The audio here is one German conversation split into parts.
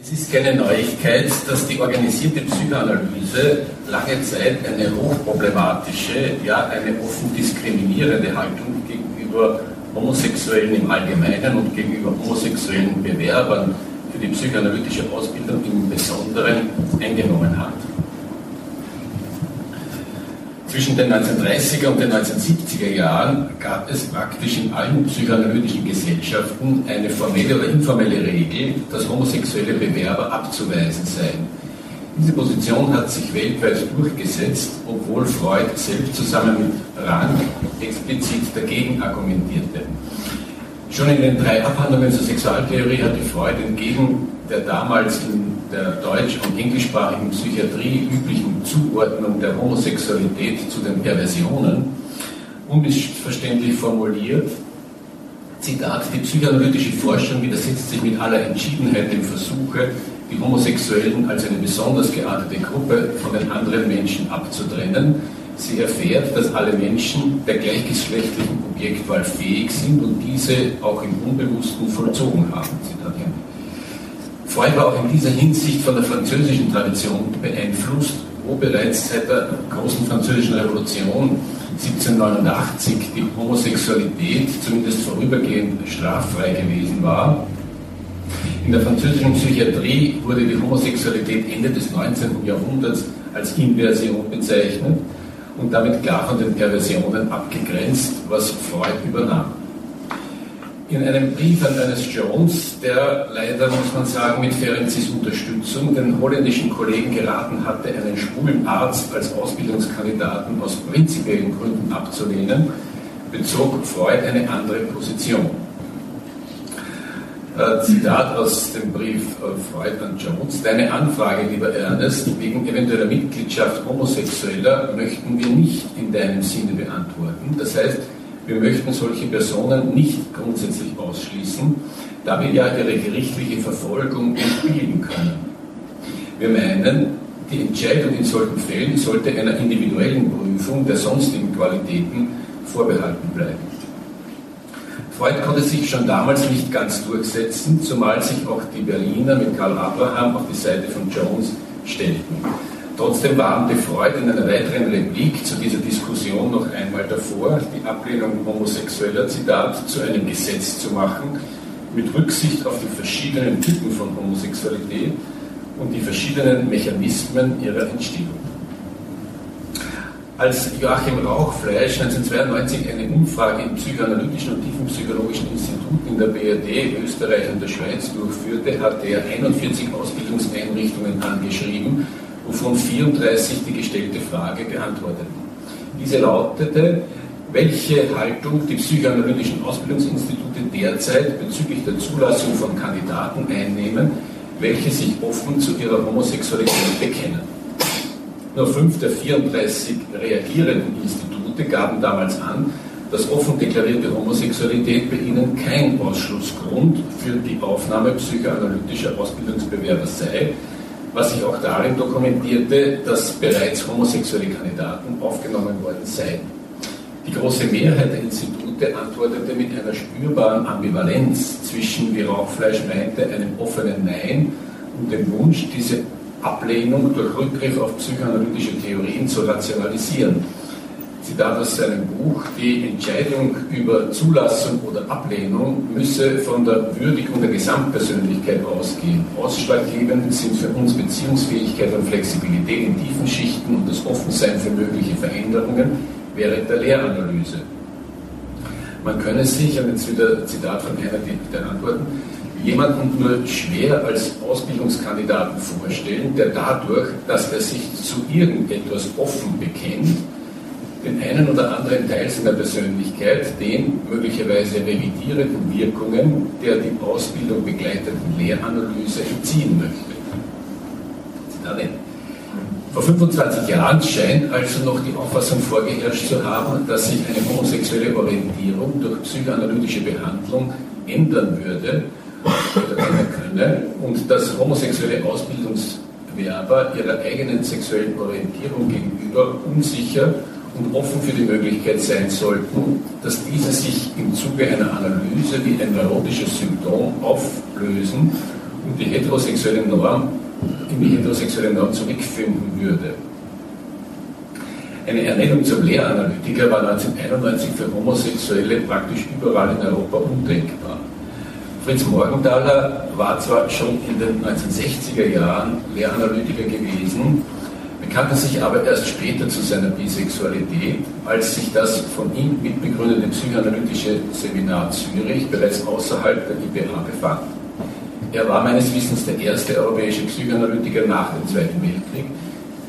Es ist keine Neuigkeit, dass die organisierte Psychoanalyse lange Zeit eine hochproblematische, ja eine offen diskriminierende Haltung gegenüber Homosexuellen im Allgemeinen und gegenüber homosexuellen Bewerbern für die psychoanalytische Ausbildung im Besonderen eingenommen hat. Zwischen den 1930er und den 1970er Jahren gab es praktisch in allen psychoanalytischen Gesellschaften eine formelle oder informelle Regel, dass homosexuelle Bewerber abzuweisen seien. Diese Position hat sich weltweit durchgesetzt, obwohl Freud selbst zusammen mit Rang explizit dagegen argumentierte. Schon in den drei Abhandlungen zur Sexualtheorie hatte Freud entgegen der damals in der deutsch- und englischsprachigen Psychiatrie üblichen Zuordnung der Homosexualität zu den Perversionen unmissverständlich formuliert, Zitat, die psychoanalytische Forschung widersetzt sich mit aller Entschiedenheit dem Versuche, die Homosexuellen als eine besonders geartete Gruppe von den anderen Menschen abzutrennen. Sie erfährt, dass alle Menschen der gleichgeschlechtlichen Objektwahl fähig sind und diese auch im Unbewussten vollzogen haben. Zitat Ende. Freud war auch in dieser Hinsicht von der französischen Tradition beeinflusst, wo bereits seit der großen französischen Revolution 1789 die Homosexualität zumindest vorübergehend straffrei gewesen war. In der französischen Psychiatrie wurde die Homosexualität Ende des 19. Jahrhunderts als Inversion bezeichnet und damit klar von den Perversionen abgegrenzt, was Freud übernahm in einem Brief an Ernest Jones, der leider, muss man sagen, mit Ferenzis Unterstützung den holländischen Kollegen geraten hatte, einen schwulen Arzt als Ausbildungskandidaten aus prinzipiellen Gründen abzulehnen, bezog Freud eine andere Position. Äh, Zitat aus dem Brief Freud an Jones. Deine Anfrage, lieber Ernest, wegen eventueller Mitgliedschaft Homosexueller möchten wir nicht in deinem Sinne beantworten. Das heißt, wir möchten solche Personen nicht grundsätzlich ausschließen, da wir ja ihre gerichtliche Verfolgung entbilden können. Wir meinen, die Entscheidung in solchen Fällen sollte einer individuellen Prüfung der sonstigen Qualitäten vorbehalten bleiben. Freud konnte sich schon damals nicht ganz durchsetzen, zumal sich auch die Berliner mit Karl Abraham auf die Seite von Jones stellten. Trotzdem warnte Freud in einer weiteren Replik zu dieser Diskussion noch einmal davor, die Ablehnung homosexueller Zitat zu einem Gesetz zu machen, mit Rücksicht auf die verschiedenen Typen von Homosexualität und die verschiedenen Mechanismen ihrer Entstehung. Als Joachim Rauchfleisch 1992 eine Umfrage im Psychoanalytischen und Tiefenpsychologischen Institut in der BRD, Österreich und der Schweiz durchführte, hatte er 41 Ausbildungseinrichtungen angeschrieben wovon 34 die gestellte Frage beantworteten. Diese lautete, welche Haltung die psychoanalytischen Ausbildungsinstitute derzeit bezüglich der Zulassung von Kandidaten einnehmen, welche sich offen zu ihrer Homosexualität bekennen. Nur fünf der 34 reagierenden Institute gaben damals an, dass offen deklarierte Homosexualität bei ihnen kein Ausschlussgrund für die Aufnahme psychoanalytischer Ausbildungsbewerber sei, was sich auch darin dokumentierte, dass bereits homosexuelle Kandidaten aufgenommen worden seien. Die große Mehrheit der Institute antwortete mit einer spürbaren Ambivalenz zwischen, wie Rauchfleisch meinte, einem offenen Nein und dem Wunsch, diese Ablehnung durch Rückgriff auf psychoanalytische Theorien zu rationalisieren. Zitat aus seinem Buch, die Entscheidung über Zulassung oder Ablehnung müsse von der Würdigung der Gesamtpersönlichkeit ausgehen. Ausschlaggebend sind für uns Beziehungsfähigkeit und Flexibilität in tiefen Schichten und das Offensein für mögliche Veränderungen während der Lehranalyse. Man könne sich, und jetzt wieder Zitat von einer der Antworten, jemanden nur schwer als Ausbildungskandidaten vorstellen, der dadurch, dass er sich zu irgendetwas offen bekennt, den einen oder anderen Teil seiner Persönlichkeit den möglicherweise revidierenden Wirkungen der die Ausbildung begleitenden Lehranalyse entziehen möchte. Vor 25 Jahren scheint also noch die Auffassung vorgeherrscht zu haben, dass sich eine homosexuelle Orientierung durch psychoanalytische Behandlung ändern würde oder ändern könne und dass homosexuelle Ausbildungswerber ihrer eigenen sexuellen Orientierung gegenüber unsicher und offen für die Möglichkeit sein sollten, dass diese sich im Zuge einer Analyse wie ein neurotisches Symptom auflösen und die heterosexuelle Norm, in die heterosexuelle Norm zurückfinden würde. Eine Ernennung zum Lehranalytiker war 1991 für Homosexuelle praktisch überall in Europa undenkbar. Fritz Morgenthaler war zwar schon in den 1960er Jahren Lehranalytiker gewesen, bekannte sich aber erst später zu seiner Bisexualität, als sich das von ihm mitbegründete psychoanalytische Seminar Zürich bereits außerhalb der IPA befand. Er war meines Wissens der erste europäische Psychoanalytiker nach dem Zweiten Weltkrieg,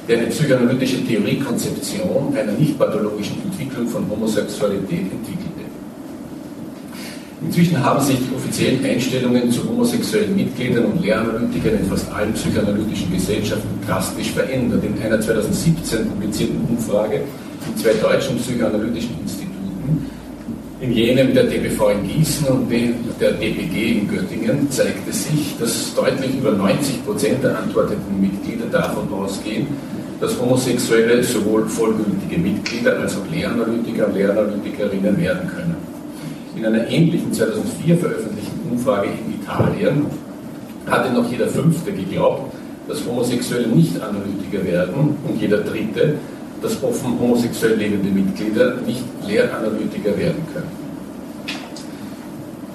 der eine psychoanalytische Theoriekonzeption einer nicht pathologischen Entwicklung von Homosexualität entwickelte. Inzwischen haben sich die offiziellen Einstellungen zu homosexuellen Mitgliedern und Lehranalytikern in fast allen psychoanalytischen Gesellschaften drastisch verändert. In einer 2017 publizierten Umfrage in zwei deutschen psychoanalytischen Instituten, in jenem der DBV in Gießen und der DPG in Göttingen, zeigte sich, dass deutlich über 90 Prozent der antwortenden Mitglieder davon ausgehen, dass Homosexuelle sowohl vollgültige Mitglieder als auch Lehranalytiker und Lehranalytikerinnen werden können. In einer ähnlichen 2004 veröffentlichten Umfrage in Italien hatte noch jeder Fünfte geglaubt, dass Homosexuelle nicht Analytiker werden und jeder Dritte, dass offen homosexuell lebende Mitglieder nicht Lehranalytiker werden können.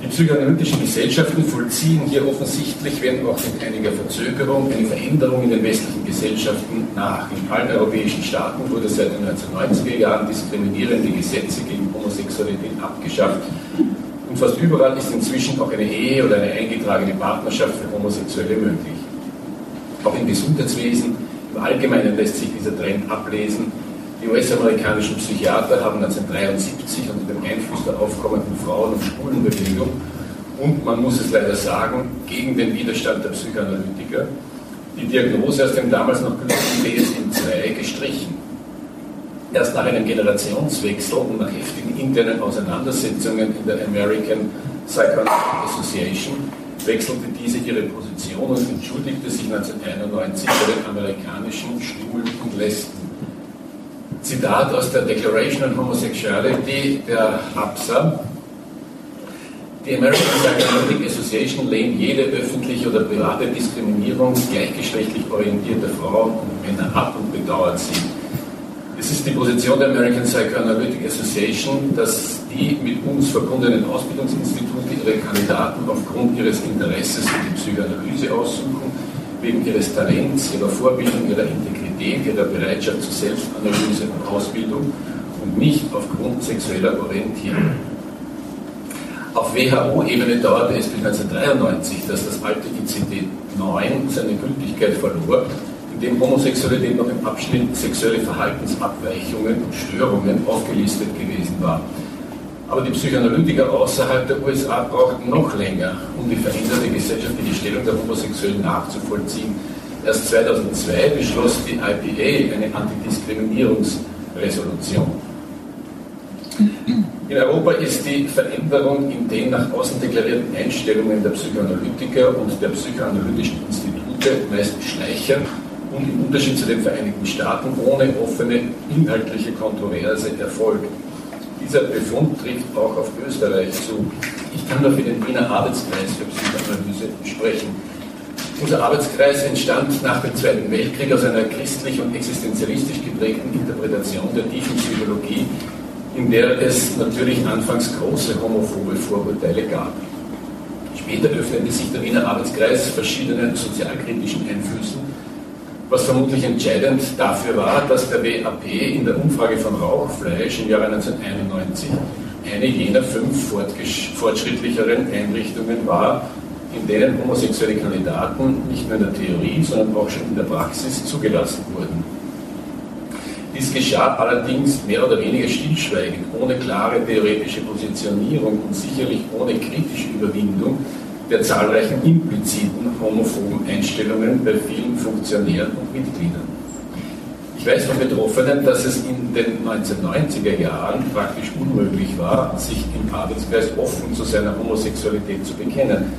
Die psychoanalytischen Gesellschaften vollziehen hier offensichtlich, wenn auch mit einiger Verzögerung, eine Veränderung in den westlichen Gesellschaften nach. In allen europäischen Staaten wurde seit den 1990er Jahren diskriminierende Gesetze gegen Homosexualität abgeschafft. Und fast überall ist inzwischen auch eine Ehe oder eine eingetragene Partnerschaft für Homosexuelle möglich. Auch im Gesundheitswesen im Allgemeinen lässt sich dieser Trend ablesen. Die US-amerikanischen Psychiater haben 1973 unter dem Einfluss der aufkommenden Frauen- und Schwulenbewegung und man muss es leider sagen, gegen den Widerstand der Psychoanalytiker die Diagnose aus dem damals noch gültigen DSM-2 gestrichen. Erst nach einem Generationswechsel und nach heftigen internen Auseinandersetzungen in der American Psychoanalytic Association wechselte diese ihre Position und entschuldigte sich 1991 bei den amerikanischen Schwulen und Lesben. Zitat aus der Declaration on Homosexuality der HAPSA. Die American Psychoanalytic Association lehnt jede öffentliche oder private Diskriminierung gleichgeschlechtlich orientierter Frauen und Männer ab und bedauert sie. Ist die Position der American Psychoanalytic Association, dass die mit uns verbundenen Ausbildungsinstitute ihre Kandidaten aufgrund ihres Interesses für die Psychoanalyse aussuchen, wegen ihres Talents, ihrer Vorbildung, ihrer Integrität ihrer Bereitschaft zur Selbstanalyse und Ausbildung und nicht aufgrund sexueller Orientierung. Auf WHO-Ebene dauerte es bis 1993, dass das alte ICD-9 seine Gültigkeit verlor, in dem Homosexualität noch im Abschnitt sexuelle Verhaltensabweichungen und Störungen aufgelistet gewesen war. Aber die Psychoanalytiker außerhalb der USA brauchten noch länger, um die veränderte gesellschaftliche Stellung der Homosexuellen nachzuvollziehen Erst 2002 beschloss die IPA eine Antidiskriminierungsresolution. In Europa ist die Veränderung in den nach außen deklarierten Einstellungen der Psychoanalytiker und der psychoanalytischen Institute meist schleichend und im Unterschied zu den Vereinigten Staaten ohne offene inhaltliche Kontroverse erfolgt. Dieser Befund trifft auch auf Österreich zu. Ich kann nur für den Wiener Arbeitskreis für Psychoanalyse sprechen. Unser Arbeitskreis entstand nach dem Zweiten Weltkrieg aus einer christlich und existenzialistisch geprägten Interpretation der tiefen Psychologie, in der es natürlich anfangs große homophobe Vorurteile gab. Später öffnete sich der Wiener Arbeitskreis verschiedenen sozialkritischen Einflüssen, was vermutlich entscheidend dafür war, dass der WAP in der Umfrage von Rauchfleisch im Jahre 1991 eine jener fünf fortschrittlicheren Einrichtungen war, in denen homosexuelle Kandidaten nicht nur in der Theorie, sondern auch schon in der Praxis zugelassen wurden. Dies geschah allerdings mehr oder weniger stillschweigend, ohne klare theoretische Positionierung und sicherlich ohne kritische Überwindung der zahlreichen impliziten homophoben Einstellungen bei vielen Funktionären und Mitgliedern. Ich weiß von Betroffenen, dass es in den 1990er Jahren praktisch unmöglich war, sich im Arbeitskreis offen zu seiner Homosexualität zu bekennen.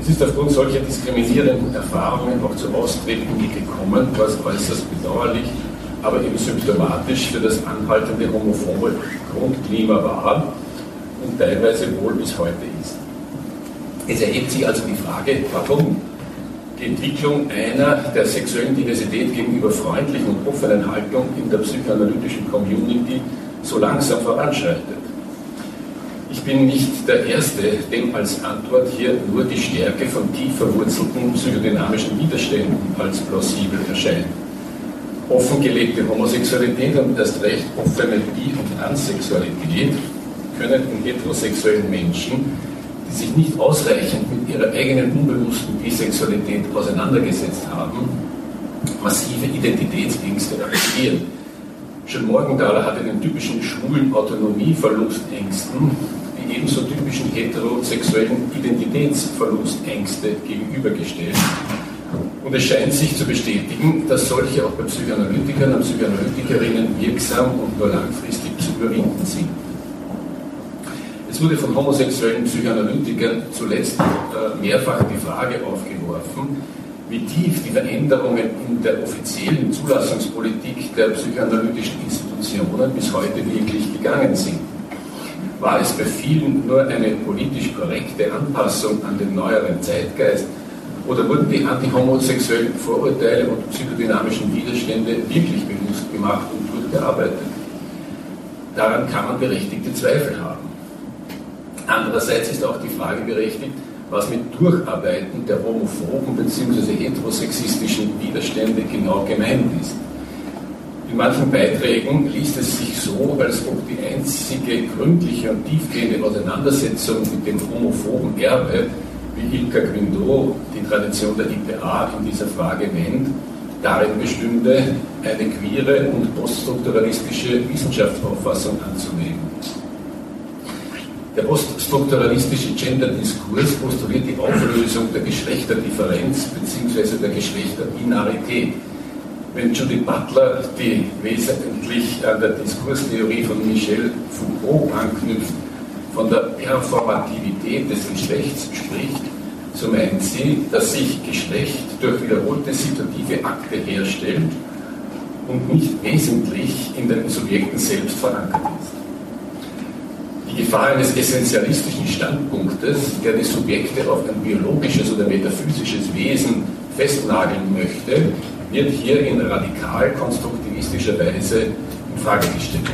Es ist aufgrund solcher diskriminierenden Erfahrungen auch zum Austreten gekommen, was äußerst bedauerlich, aber eben symptomatisch für das anhaltende homophobe Grundklima war und teilweise wohl bis heute ist. Es erhebt sich also die Frage, warum Die Entwicklung einer der sexuellen Diversität gegenüber freundlichen und offenen Haltung in der psychoanalytischen Community so langsam voranschreitet. Ich bin nicht der Erste, dem als Antwort hier nur die Stärke von tief verwurzelten psychodynamischen Widerständen als plausibel erscheint. Offengelegte Homosexualität und erst recht offene Bi- und Ansexualität können in heterosexuellen Menschen, die sich nicht ausreichend mit ihrer eigenen unbewussten Bisexualität auseinandergesetzt haben, massive Identitätsängste aktivieren. Schon Morgenthaler hatte den typischen schwulen Autonomieverlustängsten die ebenso typischen heterosexuellen Identitätsverlustängste gegenübergestellt. Und es scheint sich zu bestätigen, dass solche auch bei Psychoanalytikern und Psychoanalytikerinnen wirksam und nur langfristig zu überwinden sind. Es wurde von homosexuellen Psychoanalytikern zuletzt äh, mehrfach die Frage aufgeworfen, wie tief die Veränderungen in der offiziellen Zulassungspolitik der psychoanalytischen Institutionen bis heute wirklich gegangen sind. War es bei vielen nur eine politisch korrekte Anpassung an den neueren Zeitgeist oder wurden die antihomosexuellen Vorurteile und psychodynamischen Widerstände wirklich bewusst gemacht und durchgearbeitet? Daran kann man berechtigte Zweifel haben. Andererseits ist auch die Frage berechtigt, was mit Durcharbeiten der homophoben bzw. heterosexistischen Widerstände genau gemeint ist. In manchen Beiträgen liest es sich so, als ob die einzige gründliche und tiefgehende Auseinandersetzung mit dem homophoben Erbe, wie Ilka Guindot die Tradition der IPA in dieser Frage nennt, darin bestünde, eine queere und poststrukturalistische Wissenschaftsauffassung anzunehmen. Der poststrukturalistische Gender-Diskurs postuliert die Auflösung der Geschlechterdifferenz bzw. der Geschlechterbinarität. Wenn Judith Butler, die wesentlich an der Diskurstheorie von Michel Foucault anknüpft, von der Performativität des Geschlechts spricht, so meint sie, dass sich Geschlecht durch wiederholte situative Akte herstellt und nicht wesentlich in den Subjekten selbst verankert ist. Gefahr eines essentialistischen Standpunktes, der die Subjekte auf ein biologisches oder metaphysisches Wesen festnageln möchte, wird hier in radikal konstruktivistischer Weise in Frage gestellt.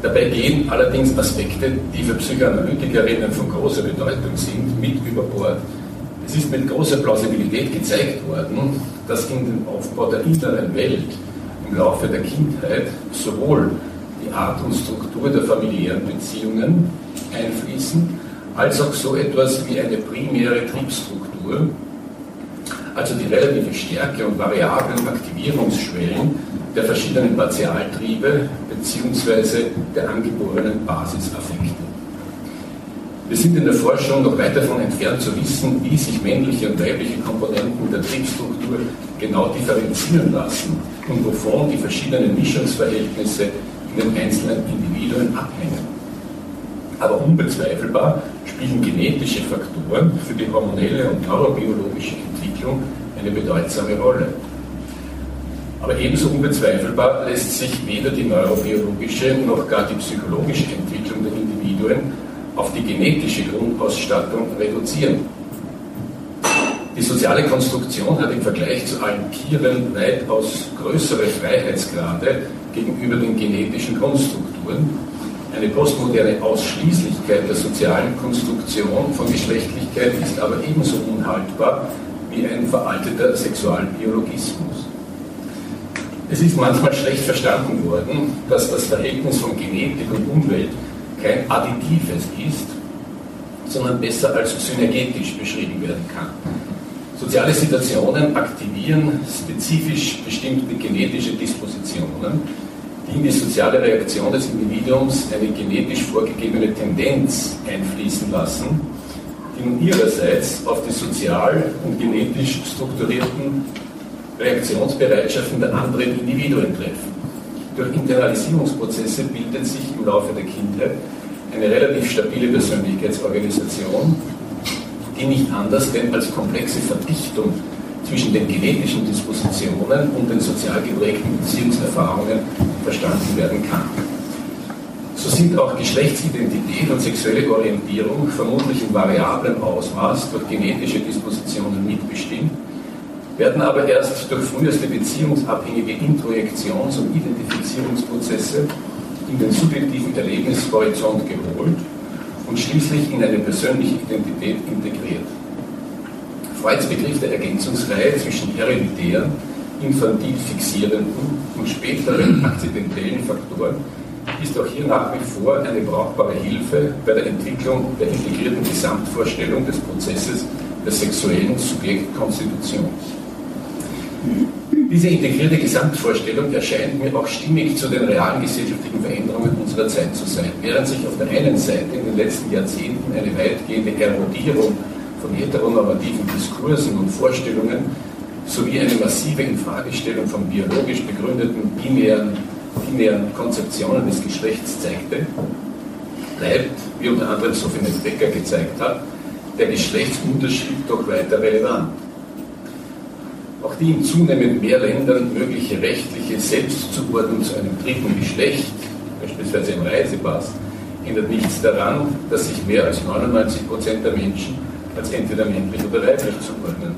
Dabei gehen allerdings Aspekte, die für Psychoanalytikerinnen von großer Bedeutung sind, mit über Bord. Es ist mit großer Plausibilität gezeigt worden, dass in den Aufbau der inneren Welt im Laufe der Kindheit sowohl die Art und Struktur der familiären Beziehungen einfließen, als auch so etwas wie eine primäre Triebstruktur, also die relative Stärke und variablen Aktivierungsschwellen der verschiedenen Partialtriebe bzw. der angeborenen Basisaffekte. Wir sind in der Forschung noch weit davon entfernt zu wissen, wie sich männliche und weibliche Komponenten der Triebstruktur genau differenzieren lassen und wovon die verschiedenen Mischungsverhältnisse in den einzelnen Individuen abhängen. Aber unbezweifelbar spielen genetische Faktoren für die hormonelle und neurobiologische Entwicklung eine bedeutsame Rolle. Aber ebenso unbezweifelbar lässt sich weder die neurobiologische noch gar die psychologische Entwicklung der Individuen auf die genetische Grundausstattung reduzieren. Die soziale Konstruktion hat im Vergleich zu allen Tieren weitaus größere Freiheitsgrade gegenüber den genetischen Grundstrukturen. Eine postmoderne Ausschließlichkeit der sozialen Konstruktion von Geschlechtlichkeit ist aber ebenso unhaltbar wie ein veralteter Sexualbiologismus. Es ist manchmal schlecht verstanden worden, dass das Verhältnis von Genetik und Umwelt kein additives ist, sondern besser als synergetisch beschrieben werden kann. Soziale Situationen aktivieren spezifisch bestimmte genetische Dispositionen, die in die soziale Reaktion des Individuums eine genetisch vorgegebene Tendenz einfließen lassen, die nun ihrerseits auf die sozial und genetisch strukturierten Reaktionsbereitschaften der anderen Individuen treffen. Durch Internalisierungsprozesse bildet sich im Laufe der Kindheit eine relativ stabile Persönlichkeitsorganisation, die nicht anders denn als komplexe Verdichtung zwischen den genetischen Dispositionen und den sozial geprägten Beziehungserfahrungen verstanden werden kann. so sind auch Geschlechtsidentität und sexuelle Orientierung vermutlich in variablem Ausmaß durch genetische Dispositionen mitbestimmt, werden aber erst durch früheste beziehungsabhängige Introjektions- und Identifizierungsprozesse in den subjektiven Erlebnishorizont geholt und schließlich in eine persönliche Identität integriert. Freuds Begriff der Ergänzungsreihe zwischen hereditären, infantil fixierenden und späteren akzidentellen Faktoren ist auch hier nach wie vor eine brauchbare Hilfe bei der Entwicklung der integrierten Gesamtvorstellung des Prozesses der sexuellen Subjektkonstitution. Diese integrierte Gesamtvorstellung erscheint mir auch stimmig zu den realen gesellschaftlichen Veränderungen unserer Zeit zu sein. Während sich auf der einen Seite in den letzten Jahrzehnten eine weitgehende Erodierung von heteronormativen Diskursen und Vorstellungen sowie eine massive Infragestellung von biologisch begründeten binären, binären Konzeptionen des Geschlechts zeigte, bleibt, wie unter anderem Sophie Becker gezeigt hat, der Geschlechtsunterschied doch weiter relevant. Auch die in zunehmend mehr Ländern mögliche rechtliche Selbstzuordnung zu einem dritten Geschlecht, beispielsweise im Reisepass, ändert nichts daran, dass sich mehr als 99 Prozent der Menschen als entweder männlich oder weiblich zuordnen.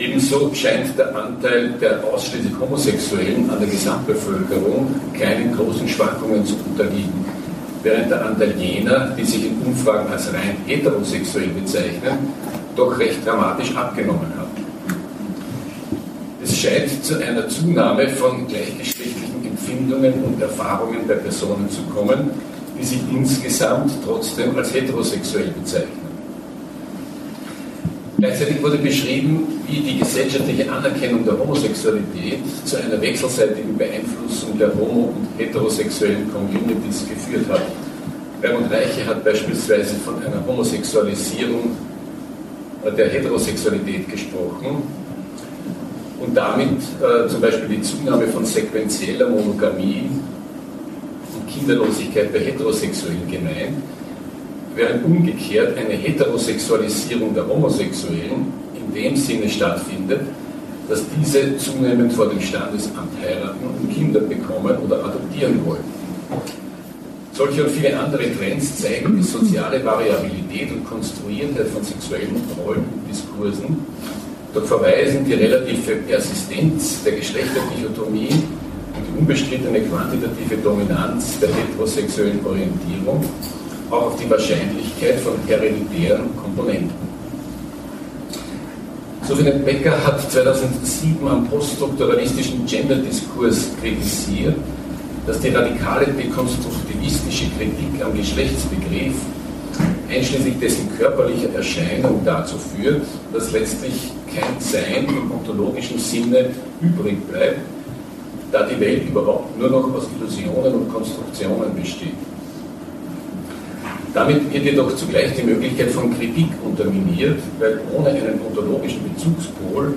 Ebenso scheint der Anteil der ausschließlich Homosexuellen an der Gesamtbevölkerung keinen großen Schwankungen zu unterliegen, während der Anteil jener, die sich in Umfragen als rein heterosexuell bezeichnen, doch recht dramatisch abgenommen hat. Es scheint zu einer Zunahme von gleichgeschlechtlichen Empfindungen und Erfahrungen bei Personen zu kommen, die sich insgesamt trotzdem als heterosexuell bezeichnen. Gleichzeitig wurde beschrieben, wie die gesellschaftliche Anerkennung der Homosexualität zu einer wechselseitigen Beeinflussung der homo- und heterosexuellen Communities geführt hat. Raimund Reiche hat beispielsweise von einer Homosexualisierung der Heterosexualität gesprochen und damit äh, zum Beispiel die Zunahme von sequenzieller Monogamie und Kinderlosigkeit bei Heterosexuellen gemeint während umgekehrt eine Heterosexualisierung der Homosexuellen in dem Sinne stattfindet, dass diese zunehmend vor dem Standesamt heiraten und Kinder bekommen oder adoptieren wollen. Solche und viele andere Trends zeigen die soziale Variabilität und Konstruiertheit von sexuellen Rollen und Diskursen, doch verweisen die relative Persistenz der Geschlechterdichotomie und die unbestrittene quantitative Dominanz der heterosexuellen Orientierung auch auf die Wahrscheinlichkeit von hereditären Komponenten. Sophie Becker hat 2007 am poststrukturalistischen Gender-Diskurs kritisiert, dass die radikale dekonstruktivistische Kritik am Geschlechtsbegriff einschließlich dessen körperlicher Erscheinung dazu führt, dass letztlich kein Sein im ontologischen Sinne übrig bleibt, da die Welt überhaupt nur noch aus Illusionen und Konstruktionen besteht. Damit wird jedoch zugleich die Möglichkeit von Kritik unterminiert, weil ohne einen ontologischen Bezugspol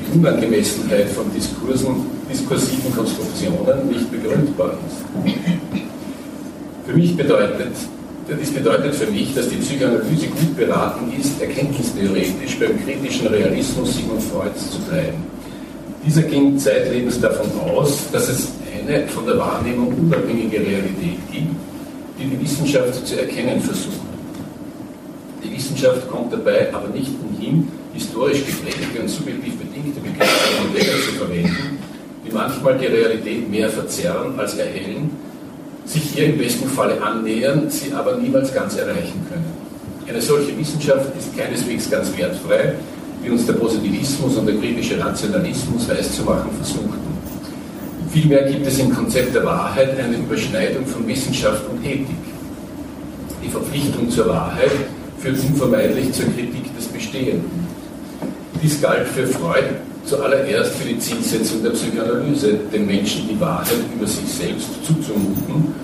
die Unangemessenheit von Diskursen, diskursiven Konstruktionen nicht begründbar ist. Für mich bedeutet, das bedeutet für mich, dass die Psychoanalyse gut beraten ist, erkenntnistheoretisch beim kritischen Realismus Sigmund Freuds zu bleiben. Dieser ging zeitlebens davon aus, dass es eine von der Wahrnehmung unabhängige Realität gibt, die die Wissenschaft zu erkennen versucht. Die Wissenschaft kommt dabei aber nicht umhin, historisch geprägte und subjektiv bedingte Begriffe und Modelle zu verwenden, die manchmal die Realität mehr verzerren als erhellen, sich ihr im besten Falle annähern, sie aber niemals ganz erreichen können. Eine solche Wissenschaft ist keineswegs ganz wertfrei, wie uns der Positivismus und der kritische Rationalismus weiszumachen versuchten. Vielmehr gibt es im Konzept der Wahrheit eine Überschneidung von Wissenschaft und Ethik. Die Verpflichtung zur Wahrheit führt unvermeidlich zur Kritik des Bestehenden. Dies galt für Freud zuallererst für die Zielsetzung der Psychoanalyse, den Menschen die Wahrheit über sich selbst zuzumuten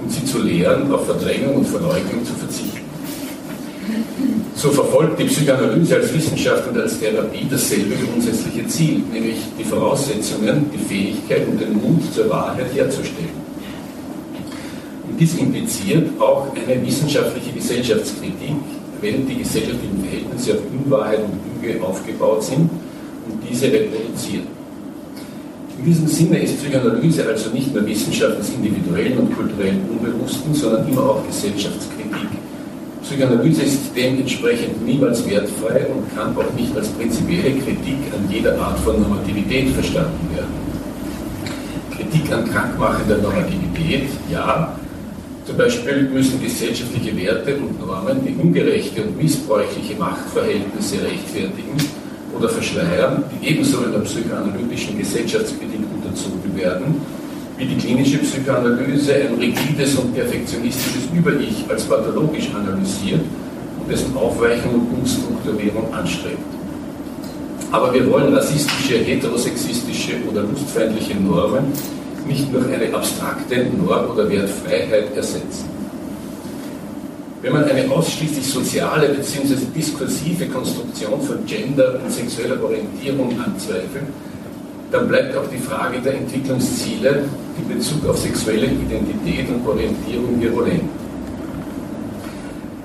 und sie zu lehren, auf Verdrängung und Verleugnung zu verzichten. So verfolgt die Psychoanalyse als Wissenschaft und als Therapie dasselbe grundsätzliche Ziel, nämlich die Voraussetzungen, die Fähigkeit und den Mut zur Wahrheit herzustellen. Und dies impliziert auch eine wissenschaftliche Gesellschaftskritik, wenn die gesellschaftlichen Verhältnisse auf Unwahrheit und Lüge aufgebaut sind und diese reproduzieren. In diesem Sinne ist Psychoanalyse also nicht nur Wissenschaft des individuellen und kulturellen Unbewussten, sondern immer auch Gesellschaftskritik. Psychoanalyse ist dementsprechend niemals wertfrei und kann auch nicht als prinzipielle Kritik an jeder Art von Normativität verstanden werden. Kritik an krankmachender Normativität, ja, zum Beispiel müssen gesellschaftliche Werte und Normen die ungerechte und missbräuchliche Machtverhältnisse rechtfertigen oder verschleiern, die ebenso in der psychoanalytischen Gesellschaftskritik unterzogen werden, wie die klinische Psychoanalyse ein rigides und perfektionistisches Über-Ich als pathologisch analysiert und dessen Aufweichung und Umstrukturierung anstrebt. Aber wir wollen rassistische, heterosexistische oder lustfeindliche Normen nicht durch eine abstrakte Norm oder Wertfreiheit ersetzen. Wenn man eine ausschließlich soziale bzw. diskursive Konstruktion von Gender und sexueller Orientierung anzweifelt, dann bleibt auch die Frage der Entwicklungsziele in Bezug auf sexuelle Identität und Orientierung virulent.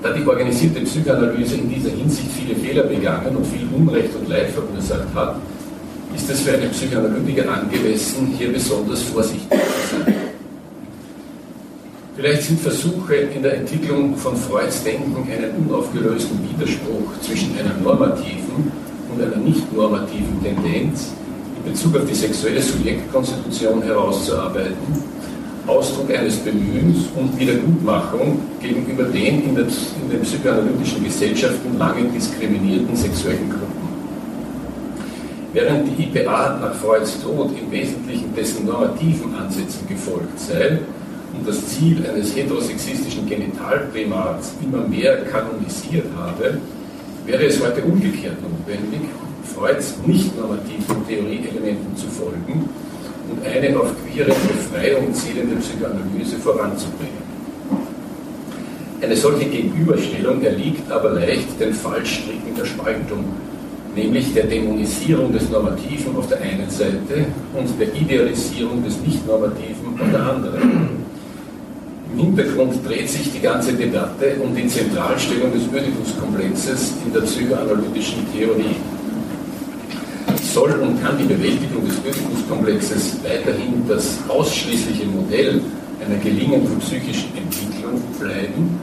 Da die organisierte Psychoanalyse in dieser Hinsicht viele Fehler begangen und viel Unrecht und Leid verursacht hat, ist es für einen Psychoanalytiker angemessen, hier besonders vorsichtig zu sein. Vielleicht sind Versuche in der Entwicklung von Freuds Denken einen unaufgelösten Widerspruch zwischen einer normativen und einer nicht normativen Tendenz in Bezug auf die sexuelle Subjektkonstitution herauszuarbeiten, Ausdruck eines Bemühens und Wiedergutmachung gegenüber den in, der, in den psychoanalytischen Gesellschaften lange diskriminierten sexuellen Gruppen. Während die IPA nach Freuds Tod im Wesentlichen dessen normativen Ansätzen gefolgt sei und das Ziel eines heterosexistischen Genitalprimats immer mehr kanonisiert habe, wäre es heute umgekehrt notwendig, Freuds nicht normativen Theorieelementen zu folgen und eine auf queere Befreiung zielende Psychoanalyse voranzubringen. Eine solche Gegenüberstellung erliegt aber leicht den Fallstricken der Spaltung nämlich der Dämonisierung des Normativen auf der einen Seite und der Idealisierung des Nicht-Normativen auf der anderen. Im Hintergrund dreht sich die ganze Debatte um die Zentralstellung des Oedipus-Komplexes in der psychoanalytischen Theorie. Soll und kann die Bewältigung des Oedipus-Komplexes weiterhin das ausschließliche Modell einer gelingenden psychischen Entwicklung bleiben?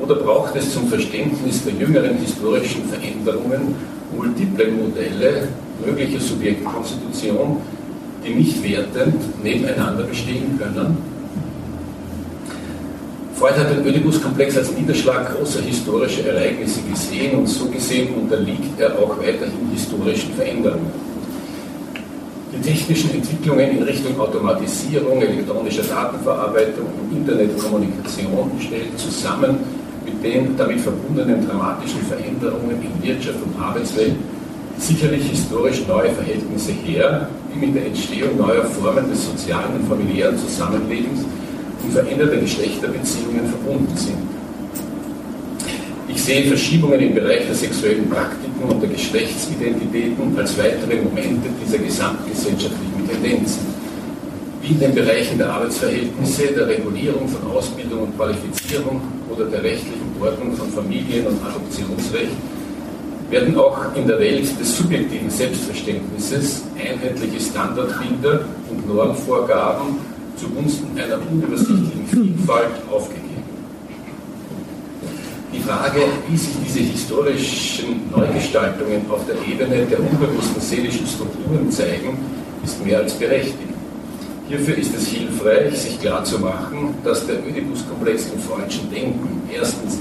Oder braucht es zum Verständnis der jüngeren historischen Veränderungen multiple Modelle möglicher Subjektkonstitution, die nicht wertend nebeneinander bestehen können. Freud hat den Oedipus-Komplex als Niederschlag großer historischer Ereignisse gesehen und so gesehen unterliegt er auch weiterhin historischen Veränderungen. Die technischen Entwicklungen in Richtung Automatisierung, elektronischer Datenverarbeitung und Internetkommunikation stellen zusammen mit den damit verbundenen dramatischen Veränderungen in Wirtschaft und Arbeitswelt sicherlich historisch neue Verhältnisse her, die mit der Entstehung neuer Formen des sozialen und familiären Zusammenlebens und veränderter Geschlechterbeziehungen verbunden sind. Ich sehe Verschiebungen im Bereich der sexuellen Praktiken und der Geschlechtsidentitäten als weitere Momente dieser gesamtgesellschaftlichen Tendenzen wie in den Bereichen der Arbeitsverhältnisse, der Regulierung von Ausbildung und Qualifizierung oder der rechtlichen Ordnung von Familien- und Adoptionsrecht, werden auch in der Welt des subjektiven Selbstverständnisses einheitliche Standardbilder und Normvorgaben zugunsten einer unübersichtlichen Vielfalt aufgegeben. Die Frage, wie sich diese historischen Neugestaltungen auf der Ebene der unbewussten seelischen Strukturen zeigen, ist mehr als berechtigt. Hierfür ist es hilfreich, sich klarzumachen, dass der Oedipus-Komplex im freudschen Denken erstens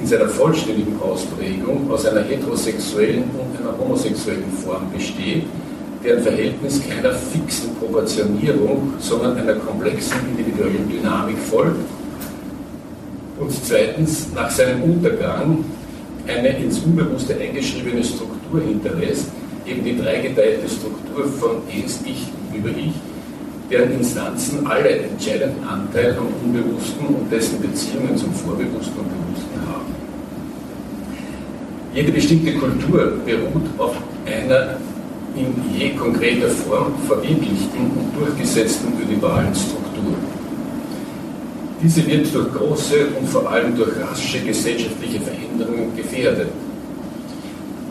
in seiner vollständigen Ausprägung aus einer heterosexuellen und einer homosexuellen Form besteht, deren Verhältnis keiner fixen Proportionierung, sondern einer komplexen individuellen Dynamik folgt. Und zweitens nach seinem Untergang eine ins Unbewusste eingeschriebene Struktur hinterlässt, eben die dreigeteilte Struktur von Es, Ich und Über-Ich, deren Instanzen alle entscheidenden Anteil am Unbewussten und dessen Beziehungen zum Vorbewussten und Bewussten haben. Jede bestimmte Kultur beruht auf einer in je konkreter Form verwirklichten und durchgesetzten ödipalen Struktur. Diese wird durch große und vor allem durch rasche gesellschaftliche Veränderungen gefährdet.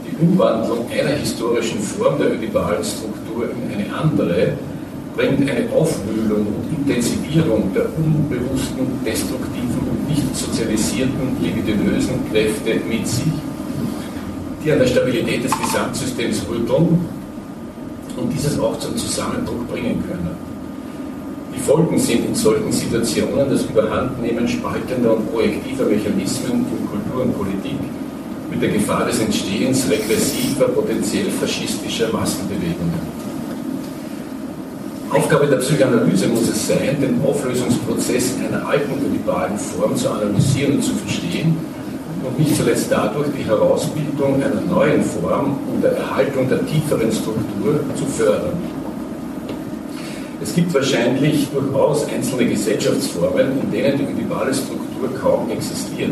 Die Umwandlung einer historischen Form der ödipalen Struktur in eine andere bringt eine Aufwühlung und Intensivierung der unbewussten, destruktiven und nicht sozialisierten libidinösen Kräfte mit sich, die an der Stabilität des Gesamtsystems rütteln dieses auch zum Zusammenbruch bringen können. Die Folgen sind in solchen Situationen das Überhandnehmen spaltender und projektiver Mechanismen in Kultur und Politik mit der Gefahr des Entstehens regressiver, potenziell faschistischer Massenbewegungen. Aufgabe der Psychoanalyse muss es sein, den Auflösungsprozess einer alten ödipalen Form zu analysieren und zu verstehen und nicht zuletzt dadurch die Herausbildung einer neuen Form und der Erhaltung der tieferen Struktur zu fördern. Es gibt wahrscheinlich durchaus einzelne Gesellschaftsformen, in denen die ödipale Struktur kaum existiert.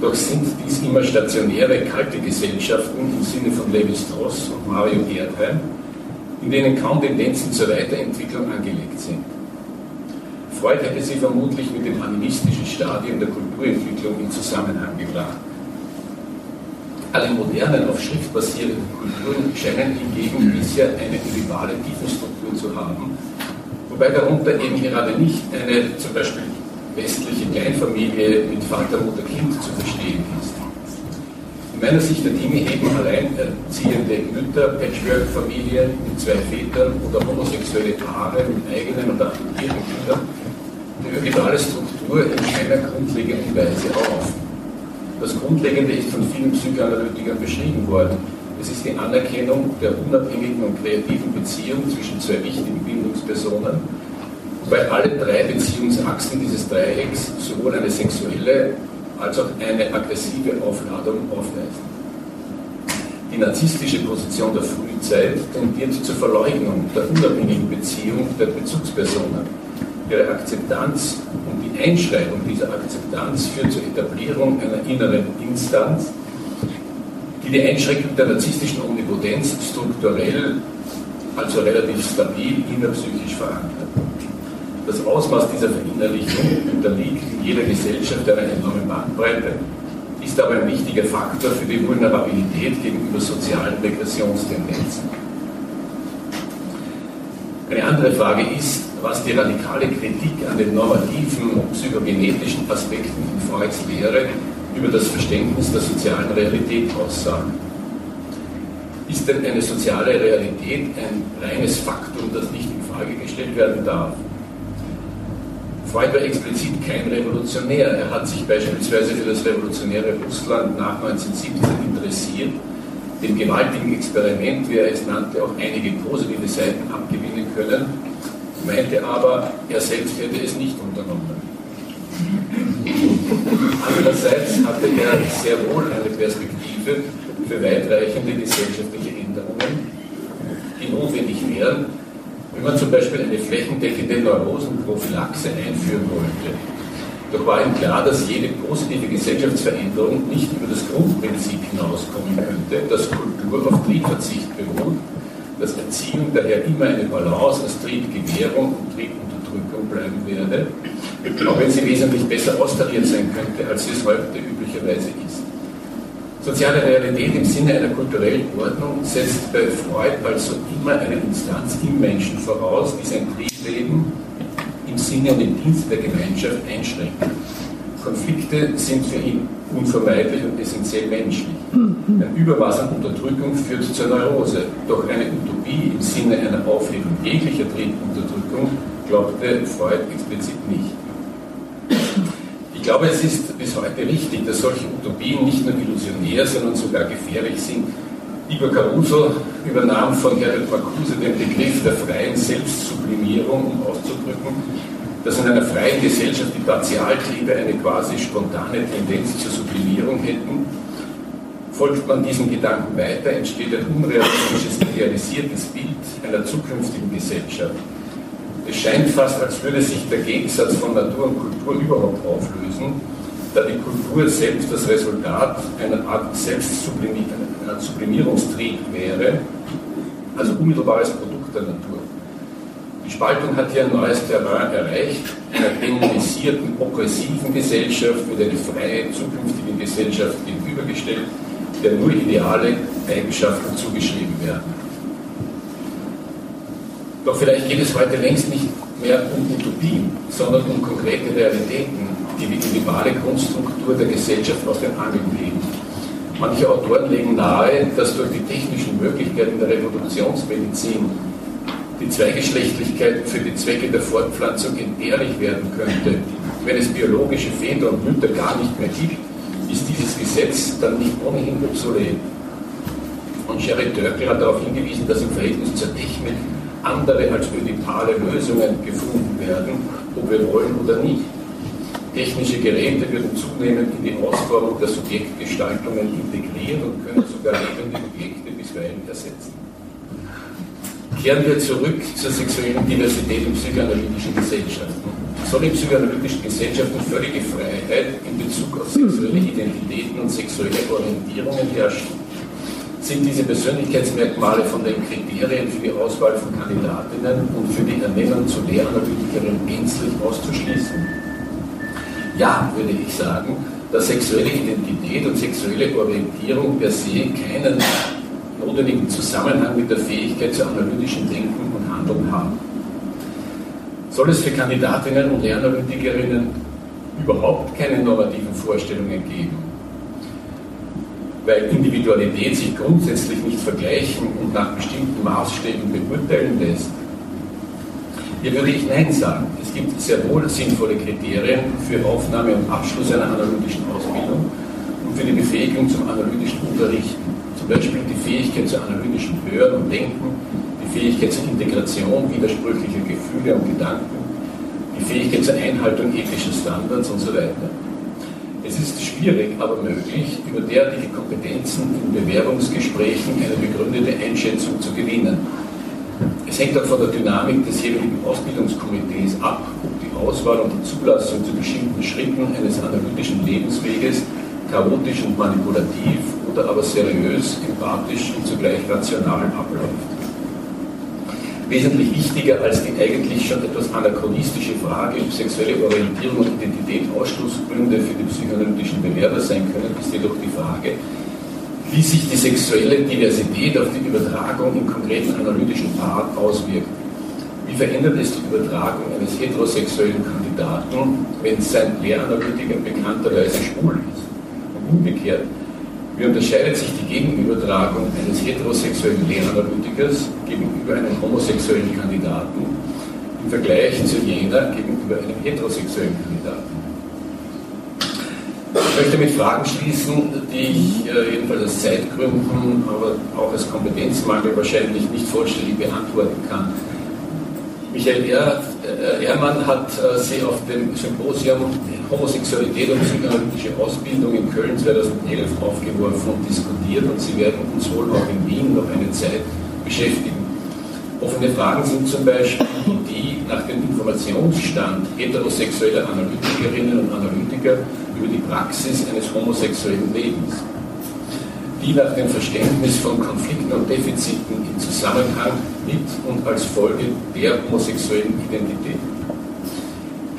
Doch sind dies immer stationäre, kalte Gesellschaften im Sinne von Levi Strauss und Mario Erdheim, in denen kaum Tendenzen zur Weiterentwicklung angelegt sind. Freud hätte sie vermutlich mit dem animistischen Stadium der Kulturentwicklung in Zusammenhang gebracht. Alle modernen, auf Schrift basierenden Kulturen scheinen hingegen bisher eine rivale Tiefenstruktur zu haben, wobei darunter eben gerade nicht eine zum Beispiel westliche Kleinfamilie mit Vater, Mutter, Kind zu verstehen ist. In meiner Sicht der Dinge heben alleinerziehende Mütter, Patchwork-Familien mit zwei Vätern oder homosexuelle Paare mit eigenen oder adoptierten Kindern die ögidale Struktur in keiner grundlegenden Weise auf. Das Grundlegende ist von vielen Psychoanalytikern beschrieben worden. Es ist die Anerkennung der unabhängigen und kreativen Beziehung zwischen zwei wichtigen Bindungspersonen, weil alle drei Beziehungsachsen dieses Dreiecks sowohl eine sexuelle als auch eine aggressive Aufladung aufweisen. Die narzisstische Position der Frühzeit tendiert zur Verleugnung der unabhängigen Beziehung der Bezugspersonen. Ihre Akzeptanz und die Einschreibung dieser Akzeptanz führt zur Etablierung einer inneren Instanz, die die Einschränkung der narzisstischen Omnipotenz strukturell, also relativ stabil innerpsychisch verankert. Das Ausmaß dieser Verinnerlichung unterliegt in jeder Gesellschaft einer enormen Bandbreite, ist aber ein wichtiger Faktor für die Vulnerabilität gegenüber sozialen Regressionstendenzen. Eine andere Frage ist, was die radikale Kritik an den normativen psychogenetischen Aspekten in Freuds Lehre über das Verständnis der sozialen Realität aussagt. Ist denn eine soziale Realität ein reines Faktum, das nicht in Frage gestellt werden darf? Freud war explizit kein Revolutionär. Er hat sich beispielsweise für das revolutionäre Russland nach 1917 interessiert, dem gewaltigen Experiment, wie er es nannte, auch einige positive Seiten abgewinnen können, meinte aber, er selbst hätte es nicht unternommen. Andererseits hatte er sehr wohl eine Perspektive für weitreichende gesellschaftliche Änderungen, die notwendig wären, wenn man zum Beispiel eine flächendeckende Neurosenprophylaxe einführen wollte, doch war ihm klar, dass jede positive Gesellschaftsveränderung nicht über das Grundprinzip hinauskommen könnte, dass Kultur auf Triebverzicht beruht, dass Erziehung daher immer eine Balance aus Triebgewährung und Triebunterdrückung bleiben werde, auch wenn sie wesentlich besser austariert sein könnte, als es heute üblicherweise ist. Soziale Realität im Sinne einer kulturellen Ordnung setzt bei Freud also immer eine Instanz im Menschen voraus, die sein Triebleben im Sinne und im Dienst der Gemeinschaft einschränkt. Konflikte sind für ihn unvermeidlich und essentiell menschlich. Ein Übermaß an Unterdrückung führt zur Neurose. Doch eine Utopie im Sinne einer Aufhebung jeglicher Triebunterdrückung glaubte Freud explizit nicht. Ich glaube, es ist bis heute richtig, dass solche Utopien nicht nur illusionär, sondern sogar gefährlich sind. Igor Caruso übernahm von Herbert Marcuse den Begriff der freien Selbstsublimierung, um auszudrücken, dass in einer freien Gesellschaft die Partialtriebe eine quasi spontane Tendenz zur Sublimierung hätten. Folgt man diesem Gedanken weiter, entsteht ein unrealistisches, idealisiertes Bild einer zukünftigen Gesellschaft. Es scheint fast, als würde sich der Gegensatz von Natur und Kultur überhaupt auflösen, da die Kultur selbst das Resultat einer Art Selbstsublimierungstrieb wäre, also unmittelbares Produkt der Natur. Die Spaltung hat hier ein neues Terrain erreicht, einer dämonisierten, oppressiven Gesellschaft mit einer freien, zukünftigen Gesellschaft gegenübergestellt, der nur ideale Eigenschaften zugeschrieben werden. Doch vielleicht geht es heute längst nicht mehr um Utopien, sondern um konkrete Realitäten, die die individuelle Grundstruktur der Gesellschaft aus den Angeln heben. Manche Autoren legen nahe, dass durch die technischen Möglichkeiten der Reproduktionsmedizin die Zweigeschlechtlichkeit für die Zwecke der Fortpflanzung entbehrlich werden könnte. Wenn es biologische Väter und Mütter gar nicht mehr gibt, ist dieses Gesetz dann nicht ohnehin obsolet. Und Sherry Dörkel hat darauf hingewiesen, dass im Verhältnis zur Technik andere als ödipale Lösungen gefunden werden, ob wir wollen oder nicht. Technische Geräte würden zunehmend in die Ausformung der Subjektgestaltungen integrieren und können sogar lebende Objekte bisweilen ersetzen. Kehren wir zurück zur sexuellen Diversität in psychoanalytischen Gesellschaften. Soll in psychoanalytischen Gesellschaften völlige Freiheit in Bezug auf sexuelle Identitäten und sexuelle Orientierungen herrschen? Sind diese Persönlichkeitsmerkmale von den Kriterien für die Auswahl von Kandidatinnen und für die Ernennung zu Lehranalytikerinnen gänzlich auszuschließen? ja, würde ich sagen, dass sexuelle Identität und sexuelle Orientierung per se keinen notwendigen Zusammenhang mit der Fähigkeit zu analytischen Denken und Handeln haben. Soll es für Kandidatinnen und Lernanalytikerinnen überhaupt keine normativen Vorstellungen geben? Weil Individualität sich grundsätzlich nicht vergleichen und nach bestimmten Maßstäben beurteilen lässt. Hier würde ich Nein sagen. Es gibt sehr wohl sinnvolle Kriterien für Aufnahme und Abschluss einer analytischen Ausbildung und für die Befähigung zum analytischen Unterrichten. Zum Beispiel die Fähigkeit zu analytischen Hören und Denken, Fähigkeit zur Integration widersprüchlicher Gefühle und Gedanken, die Fähigkeit zur Einhaltung ethischer Standards und so weiter. Es ist schwierig, aber möglich, über derartige Kompetenzen in Bewerbungsgesprächen eine begründete Einschätzung zu gewinnen. Es hängt auch von der Dynamik des jeweiligen Ausbildungskomitees ab, ob die Auswahl und die Zulassung zu bestimmten Schritten eines analytischen Lebensweges chaotisch und manipulativ oder aber seriös, empathisch und zugleich rational abläuft. Wesentlich wichtiger als die eigentlich schon etwas anachronistische Frage, ob sexuelle Orientierung und Identität Ausschlussgründe für die psychoanalytischen Bewerber sein können, ist jedoch die Frage, wie sich die sexuelle Diversität auf die Übertragung im konkreten analytischen Part auswirkt. Wie verändert es die Übertragung eines heterosexuellen Kandidaten, wenn sein Lehranalytiker bekannterweise schwul ist? Und umgekehrt, wie unterscheidet sich die Gegenübertragung eines heterosexuellen Lehranalytikers gegenüber einem homosexuellen Kandidaten im Vergleich zu jener gegenüber einem heterosexuellen Kandidaten? Ich möchte mit Fragen schließen, die ich äh, jedenfalls aus Zeitgründen, aber auch aus Kompetenzmangel wahrscheinlich nicht vollständig beantworten kann. Michael äh, Ehrmann hat äh, sie auf dem Symposium Homosexualität und psychoanalytische Ausbildung in Köln 2011 aufgeworfen und diskutiert und sie werden uns wohl auch in Wien noch eine Zeit beschäftigen. Offene Fragen sind zum Beispiel die nach dem Informationsstand heterosexueller Analytikerinnen und Analytiker über die Praxis eines homosexuellen Lebens, die nach dem Verständnis von Konflikten und Defiziten im Zusammenhang mit und als Folge der homosexuellen Identität,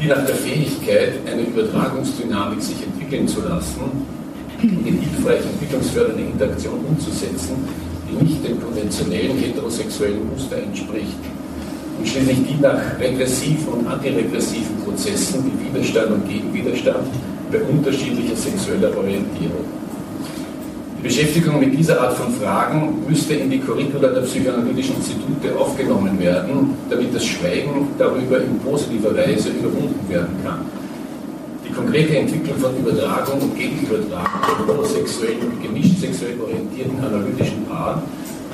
die nach der Fähigkeit, eine Übertragungsdynamik sich entwickeln zu lassen und in hilfreiche entwicklungsfördernde Interaktion umzusetzen, nicht dem konventionellen heterosexuellen Muster entspricht und schließlich die nach regressiven und antiregressiven Prozessen wie Widerstand und Gegenwiderstand bei unterschiedlicher sexueller Orientierung. Die Beschäftigung mit dieser Art von Fragen müsste in die Curricula der psychoanalytischen Institute aufgenommen werden, damit das Schweigen darüber in positiver Weise überwunden werden kann. Konkrete Entwicklung von Übertragung und Gegenübertragung von homosexuellen und gemischt sexuell orientierten analytischen Paaren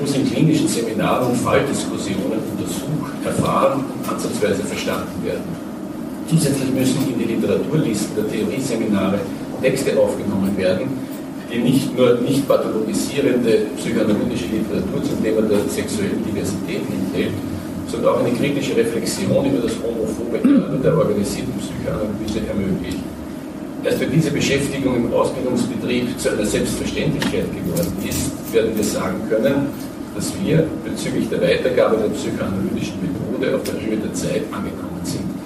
muss in klinischen Seminaren und Falldiskussionen untersucht, erfahren und ansatzweise verstanden werden. Zusätzlich müssen in die Literaturlisten der Theorieseminare Texte aufgenommen werden, die nicht nur nicht pathologisierende psychoanalytische Literatur zum Thema der sexuellen Diversität enthält, sondern auch eine kritische Reflexion über das homophobe Erbe der organisierten Psychoanalyse ermöglicht. Erst wenn diese Beschäftigung im Ausbildungsbetrieb zu einer Selbstverständlichkeit geworden ist, werden wir sagen können, dass wir bezüglich der Weitergabe der psychoanalytischen Methode auf der Höhe der Zeit angekommen sind.